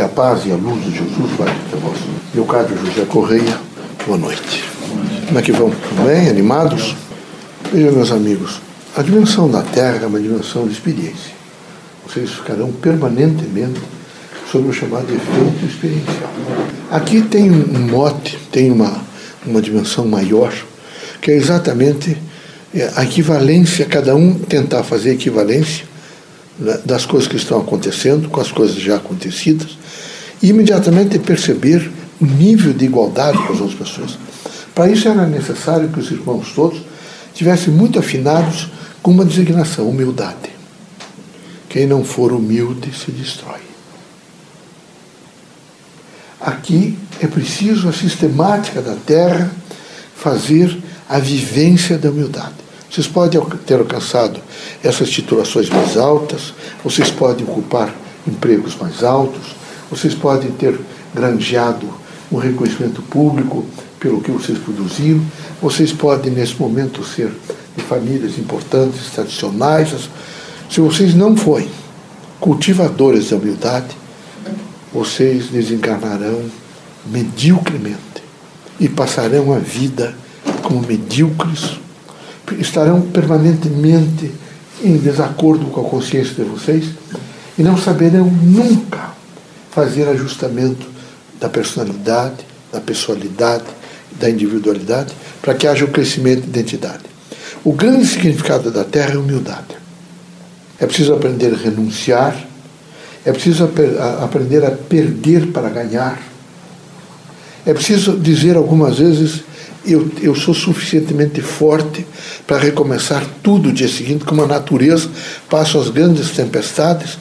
Que a paz e a luz de Jesus vai até vós. Leocádio José Correia, boa noite. Como é que vão? Bem? Animados? Vejam, meus amigos, a dimensão da Terra é uma dimensão de experiência. Vocês ficarão permanentemente sobre o chamado efeito experiencial. Aqui tem um mote, tem uma, uma dimensão maior, que é exatamente a equivalência, cada um tentar fazer equivalência das coisas que estão acontecendo com as coisas já acontecidas e imediatamente perceber o nível de igualdade com as outras pessoas. Para isso era necessário que os irmãos todos tivessem muito afinados com uma designação, humildade. Quem não for humilde se destrói. Aqui é preciso a sistemática da terra fazer a vivência da humildade. Vocês podem ter alcançado essas titulações mais altas, vocês podem ocupar empregos mais altos, vocês podem ter granjeado um reconhecimento público pelo que vocês produziram, vocês podem, nesse momento, ser de famílias importantes, tradicionais. Se vocês não forem cultivadores da humildade, vocês desencarnarão mediocremente e passarão a vida como medíocres, estarão permanentemente em desacordo com a consciência de vocês e não saberão nunca fazer ajustamento da personalidade, da pessoalidade, da individualidade, para que haja o crescimento de identidade. O grande significado da Terra é humildade. É preciso aprender a renunciar, é preciso aprender a perder para ganhar. É preciso dizer algumas vezes: eu, eu sou suficientemente forte para recomeçar tudo o dia seguinte, como a natureza passa as grandes tempestades,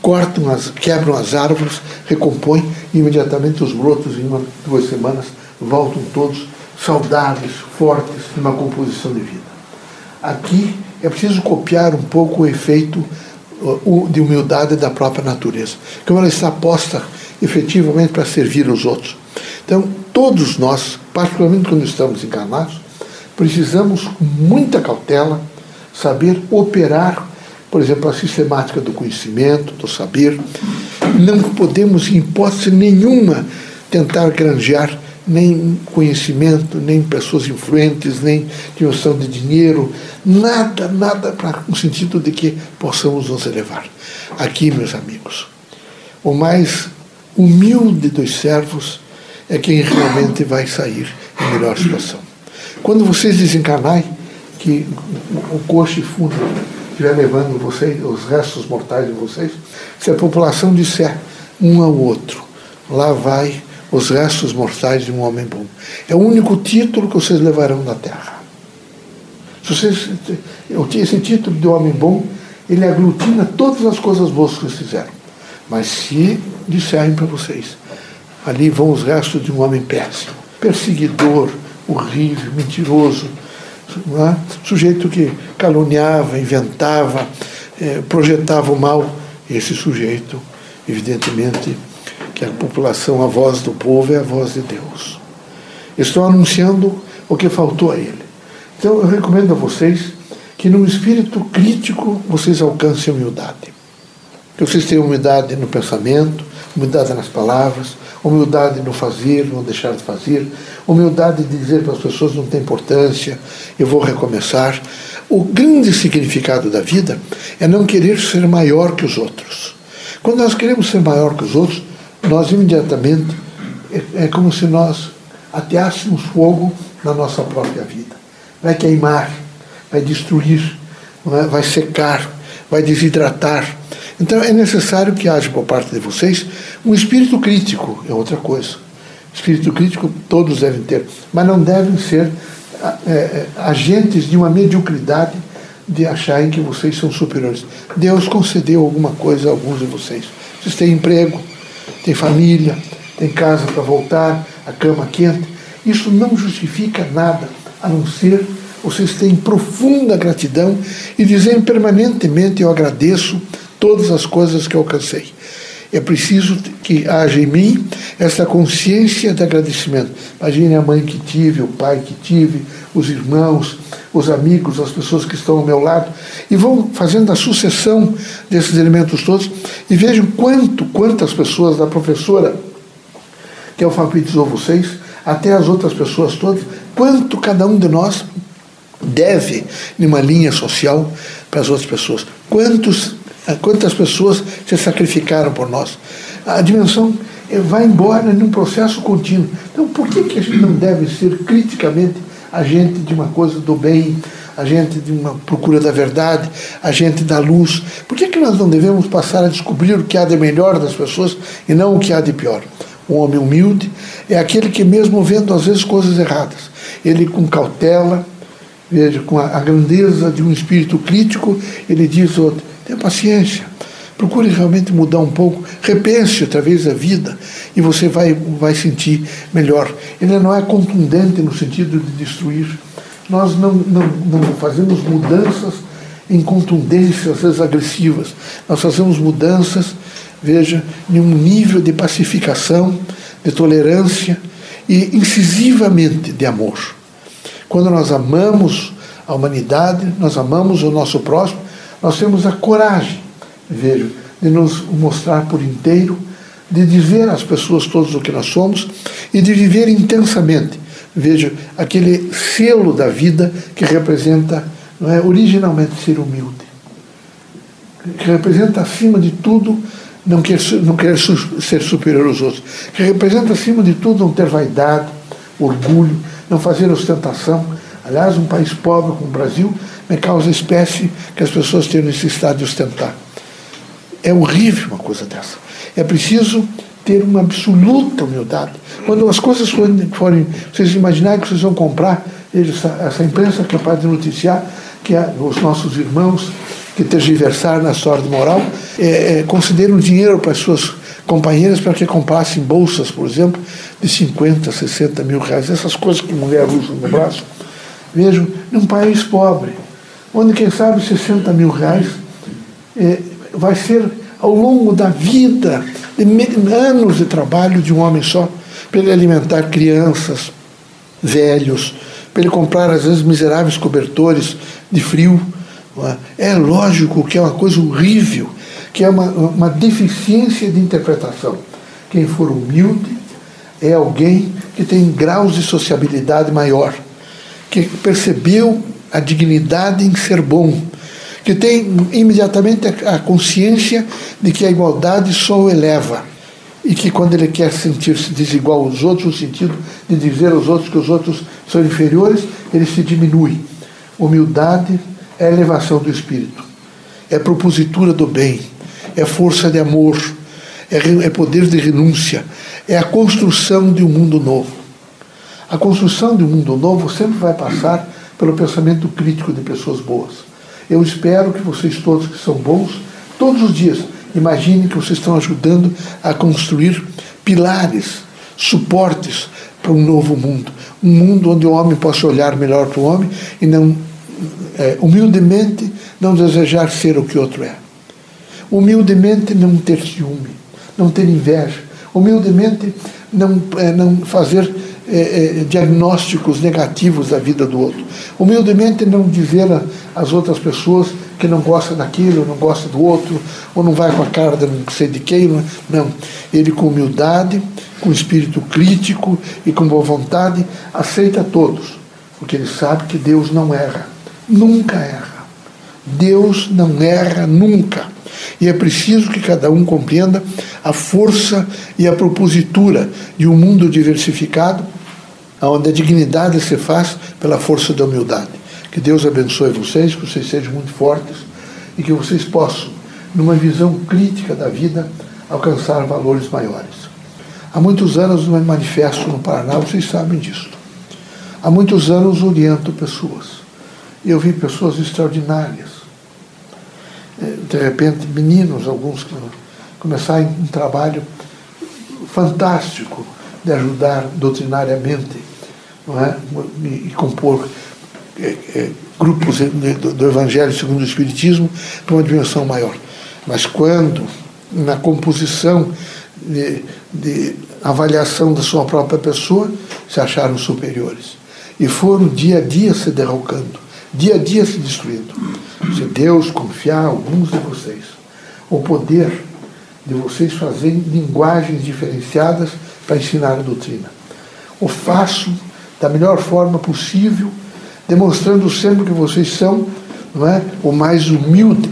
cortam as, quebram as árvores, recompõem imediatamente os brotos, em uma, duas semanas, voltam todos saudáveis, fortes, numa composição de vida. Aqui é preciso copiar um pouco o efeito de humildade da própria natureza, como ela está posta efetivamente para servir os outros. Então, todos nós, particularmente quando estamos encarnados, precisamos com muita cautela saber operar, por exemplo, a sistemática do conhecimento, do saber. Não podemos, em hipótese nenhuma, tentar granjear nem conhecimento, nem pessoas influentes, nem dimensão de dinheiro, nada, nada para no sentido de que possamos nos elevar. Aqui, meus amigos, o mais humilde dos servos é quem realmente vai sair em melhor situação. Quando vocês desencarnarem, que o coxo fundo estiver levando vocês, os restos mortais de vocês, se a população disser um ao outro, lá vai os restos mortais de um homem bom. É o único título que vocês levarão da terra. Se vocês, esse título de homem bom, ele aglutina todas as coisas boas que vocês fizeram. Mas se disserem para vocês, ali vão os restos de um homem péssimo, perseguidor, horrível, mentiroso, é? sujeito que caluniava, inventava, eh, projetava o mal, esse sujeito, evidentemente, que a população, a voz do povo é a voz de Deus. Estou anunciando o que faltou a ele. Então eu recomendo a vocês que num espírito crítico vocês alcancem a humildade. Que vocês tenham humildade no pensamento, humildade nas palavras, humildade no fazer, no deixar de fazer, humildade de dizer para as pessoas não tem importância, eu vou recomeçar. O grande significado da vida é não querer ser maior que os outros. Quando nós queremos ser maior que os outros, nós imediatamente é, é como se nós ateássemos fogo na nossa própria vida. Vai queimar, vai destruir, é? vai secar, vai desidratar. Então é necessário que haja por parte de vocês um espírito crítico, é outra coisa. Espírito crítico todos devem ter, mas não devem ser é, é agentes de uma mediocridade de acharem que vocês são superiores. Deus concedeu alguma coisa a alguns de vocês. Vocês têm emprego, tem família, tem casa para voltar, a cama quente. Isso não justifica nada, a não ser vocês têm profunda gratidão e dizem permanentemente: Eu agradeço todas as coisas que alcancei. É preciso que haja em mim essa consciência de agradecimento. Imagine a mãe que tive, o pai que tive, os irmãos, os amigos, as pessoas que estão ao meu lado, e vão fazendo a sucessão desses elementos todos, e vejam quanto, quantas pessoas, da professora que alfabetizou vocês, até as outras pessoas todas, quanto cada um de nós deve numa linha social para as outras pessoas. Quantos, quantas pessoas se sacrificaram por nós? A dimensão eh, vai embora num processo contínuo. Então, por que, que a gente não deve ser criticamente agente de uma coisa do bem, agente de uma procura da verdade, agente da luz? Por que, que nós não devemos passar a descobrir o que há de melhor das pessoas e não o que há de pior? Um homem humilde é aquele que, mesmo vendo às vezes coisas erradas, ele com cautela, veja, com a, grandeza de um espírito crítico, ele diz outro, tenha paciência, procure realmente mudar um pouco, repense outra vez a vida e você vai, vai sentir melhor. Ele não é contundente no sentido de destruir. Nós não, não, não fazemos mudanças em contundências, às vezes agressivas. Nós fazemos mudanças, veja, em um nível de pacificação, de tolerância e incisivamente de amor. Quando nós amamos a humanidade, nós amamos o nosso próximo, nós temos a coragem, vejo, de nos mostrar por inteiro, de dizer às pessoas todos o que nós somos e de viver intensamente. Veja, aquele selo da vida que representa, não é, originalmente ser humilde. Que representa acima de tudo não não querer ser superior aos outros. Que representa acima de tudo não ter vaidade, orgulho, não fazer ostentação. Aliás, um país pobre como o Brasil me causa espécie que as pessoas tenham necessidade de ostentar. É horrível uma coisa dessa. É preciso ter uma absoluta humildade. Quando as coisas forem, vocês imaginarem que vocês vão comprar, essa, essa imprensa capaz de noticiar que os nossos irmãos que tergiversaram na história moral é, é, consideram dinheiro para as suas companheiras para que comprassem bolsas, por exemplo, de 50, 60 mil reais, essas coisas que mulher usa no braço. Vejo, num país pobre, onde, quem sabe, 60 mil reais é, vai ser ao longo da vida, de anos de trabalho de um homem só, para ele alimentar crianças, velhos, para ele comprar, às vezes, miseráveis cobertores de frio. É? é lógico que é uma coisa horrível que é uma, uma deficiência de interpretação. Quem for humilde é alguém que tem graus de sociabilidade maior, que percebeu a dignidade em ser bom, que tem imediatamente a consciência de que a igualdade só o eleva e que quando ele quer sentir-se desigual aos outros, no sentido de dizer aos outros que os outros são inferiores, ele se diminui. Humildade é elevação do espírito, é propositura do bem, é força de amor, é, é poder de renúncia, é a construção de um mundo novo. A construção de um mundo novo sempre vai passar pelo pensamento crítico de pessoas boas. Eu espero que vocês todos que são bons, todos os dias, imaginem que vocês estão ajudando a construir pilares, suportes para um novo mundo. Um mundo onde o homem possa olhar melhor para o homem e não, é, humildemente, não desejar ser o que outro é. Humildemente não ter ciúme, não ter inveja. Humildemente não, é, não fazer é, é, diagnósticos negativos da vida do outro. Humildemente não dizer às outras pessoas que não gosta daquilo, não gosta do outro, ou não vai com a cara de não sei de quem. Não. não. Ele com humildade, com espírito crítico e com boa vontade, aceita todos, porque ele sabe que Deus não erra, nunca erra. Deus não erra nunca. E é preciso que cada um compreenda a força e a propositura de um mundo diversificado, onde a dignidade se faz pela força da humildade. Que Deus abençoe vocês, que vocês sejam muito fortes e que vocês possam, numa visão crítica da vida, alcançar valores maiores. Há muitos anos me manifesto no Paraná, vocês sabem disso. Há muitos anos oriento pessoas. E eu vi pessoas extraordinárias de repente, meninos, alguns que começarem um trabalho fantástico de ajudar doutrinariamente é? e, e compor é, é, grupos do, do Evangelho segundo o Espiritismo para uma dimensão maior. Mas quando na composição de, de avaliação da sua própria pessoa, se acharam superiores. E foram dia a dia se derrocando, dia a dia se destruindo. Se Deus confiar a alguns de vocês o poder de vocês fazerem linguagens diferenciadas para ensinar a doutrina. O faço da melhor forma possível, demonstrando sempre que vocês são não é, o mais humilde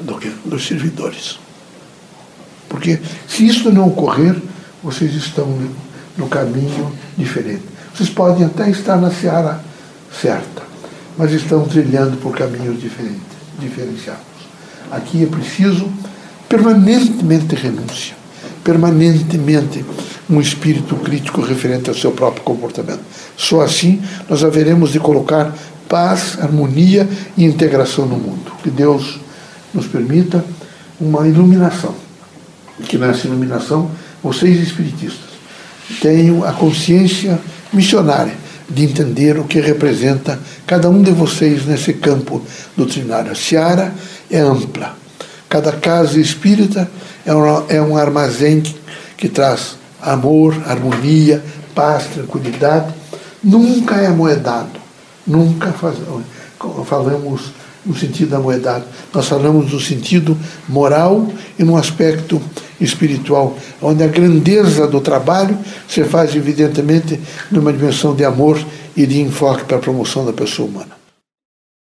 do que dos servidores. Porque se isso não ocorrer, vocês estão no caminho diferente. Vocês podem até estar na seara certa, mas estão trilhando por caminhos diferentes, diferenciados. Aqui é preciso permanentemente renúncia, permanentemente um espírito crítico referente ao seu próprio comportamento. Só assim nós haveremos de colocar paz, harmonia e integração no mundo. Que Deus nos permita uma iluminação. Que nessa iluminação, vocês espiritistas tenham a consciência missionária de entender o que representa cada um de vocês nesse campo doutrinário. A seara é ampla. Cada casa espírita é um, é um armazém que, que traz amor, harmonia, paz, tranquilidade. Nunca é amoedado. Nunca faz, falamos no sentido da moedade. Nós falamos no sentido moral e no aspecto espiritual, onde a grandeza do trabalho se faz evidentemente numa dimensão de amor e de enfoque para a promoção da pessoa humana.